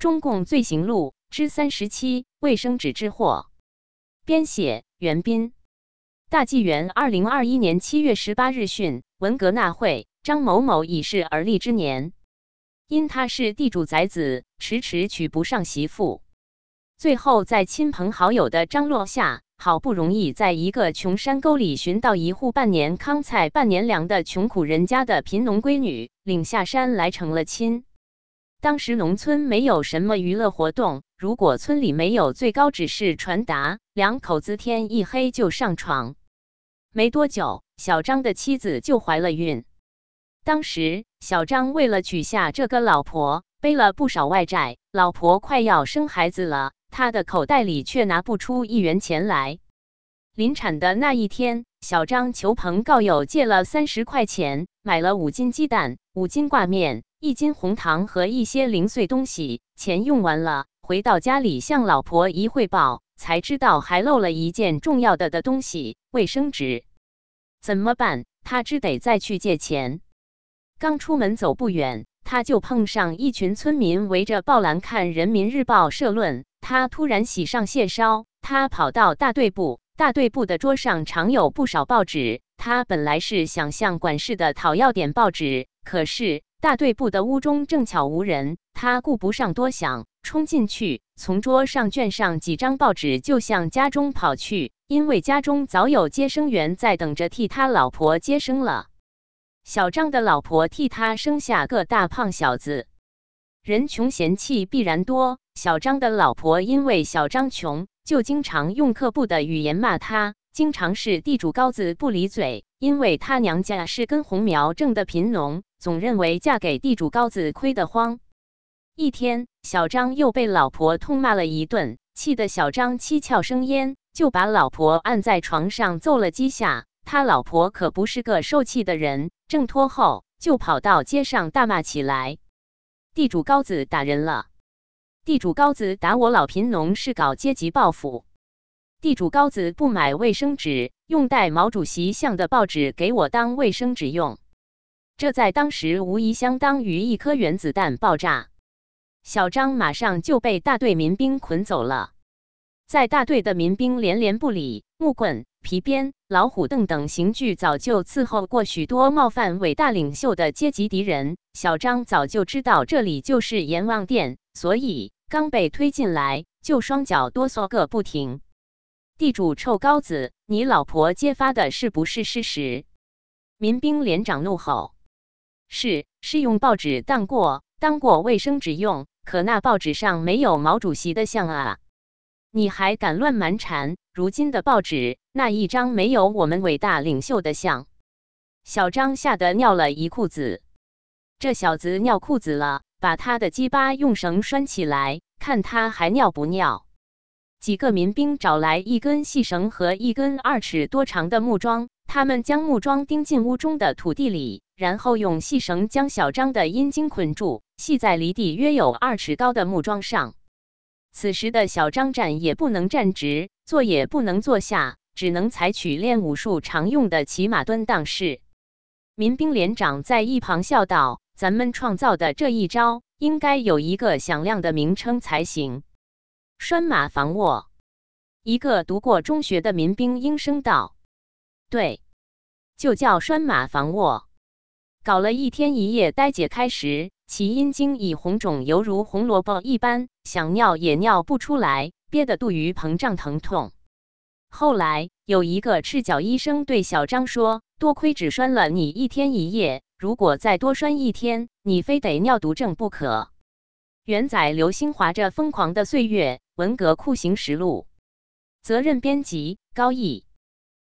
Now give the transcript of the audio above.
中共罪行录之三十七：卫生纸之祸。编写：袁斌。大纪元二零二一年七月十八日讯：文革纳会，张某某已是而立之年，因他是地主宅子，迟迟娶不上媳妇，最后在亲朋好友的张罗下。好不容易在一个穷山沟里寻到一户半年糠菜半年粮的穷苦人家的贫农闺女，领下山来成了亲。当时农村没有什么娱乐活动，如果村里没有最高指示传达，两口子天一黑就上床。没多久，小张的妻子就怀了孕。当时小张为了娶下这个老婆，背了不少外债，老婆快要生孩子了。他的口袋里却拿不出一元钱来。临产的那一天，小张求朋告友借了三十块钱，买了五斤鸡蛋、五斤挂面、一斤红糖和一些零碎东西。钱用完了，回到家里向老婆一汇报，才知道还漏了一件重要的的东西——卫生纸。怎么办？他只得再去借钱。刚出门走不远，他就碰上一群村民围着报栏看《人民日报》社论。他突然喜上谢梢，他跑到大队部，大队部的桌上常有不少报纸。他本来是想向管事的讨要点报纸，可是大队部的屋中正巧无人，他顾不上多想，冲进去，从桌上卷上几张报纸，就向家中跑去。因为家中早有接生员在等着替他老婆接生了。小张的老婆替他生下个大胖小子。人穷嫌弃必然多。小张的老婆因为小张穷，就经常用刻薄的语言骂他，经常是地主高子不离嘴。因为他娘家是根红苗正的贫农，总认为嫁给地主高子亏得慌。一天，小张又被老婆痛骂了一顿，气得小张七窍生烟，就把老婆按在床上揍了几下。他老婆可不是个受气的人，挣脱后就跑到街上大骂起来。地主高子打人了！地主高子打我老贫农是搞阶级报复。地主高子不买卫生纸，用带毛主席像的报纸给我当卫生纸用。这在当时无疑相当于一颗原子弹爆炸。小张马上就被大队民兵捆走了。在大队的民兵连连不理，木棍、皮鞭、老虎凳等刑具早就伺候过许多冒犯伟大领袖的阶级敌人。小张早就知道这里就是阎王殿，所以刚被推进来，就双脚哆嗦个不停。地主臭高子，你老婆揭发的是不是事实？民兵连长怒吼：“是，是用报纸当过，当过卫生纸用，可那报纸上没有毛主席的像啊！”你还敢乱蛮缠？如今的报纸那一张没有我们伟大领袖的像。小张吓得尿了一裤子。这小子尿裤子了，把他的鸡巴用绳拴起来，看他还尿不尿。几个民兵找来一根细绳和一根二尺多长的木桩，他们将木桩钉进屋中的土地里，然后用细绳将小张的阴茎捆住，系在离地约有二尺高的木桩上。此时的小张站也不能站直，坐也不能坐下，只能采取练武术常用的骑马蹲裆式。民兵连长在一旁笑道：“咱们创造的这一招，应该有一个响亮的名称才行。”拴马防卧。一个读过中学的民兵应声道：“对，就叫拴马防卧。”搞了一天一夜，呆解开时。其阴茎已红肿，犹如红萝卜一般，想尿也尿不出来，憋得肚鱼膨胀疼痛。后来有一个赤脚医生对小张说：“多亏只拴了你一天一夜，如果再多拴一天，你非得尿毒症不可。”原载刘兴华这疯狂的岁月，文革酷刑实录，责任编辑高毅。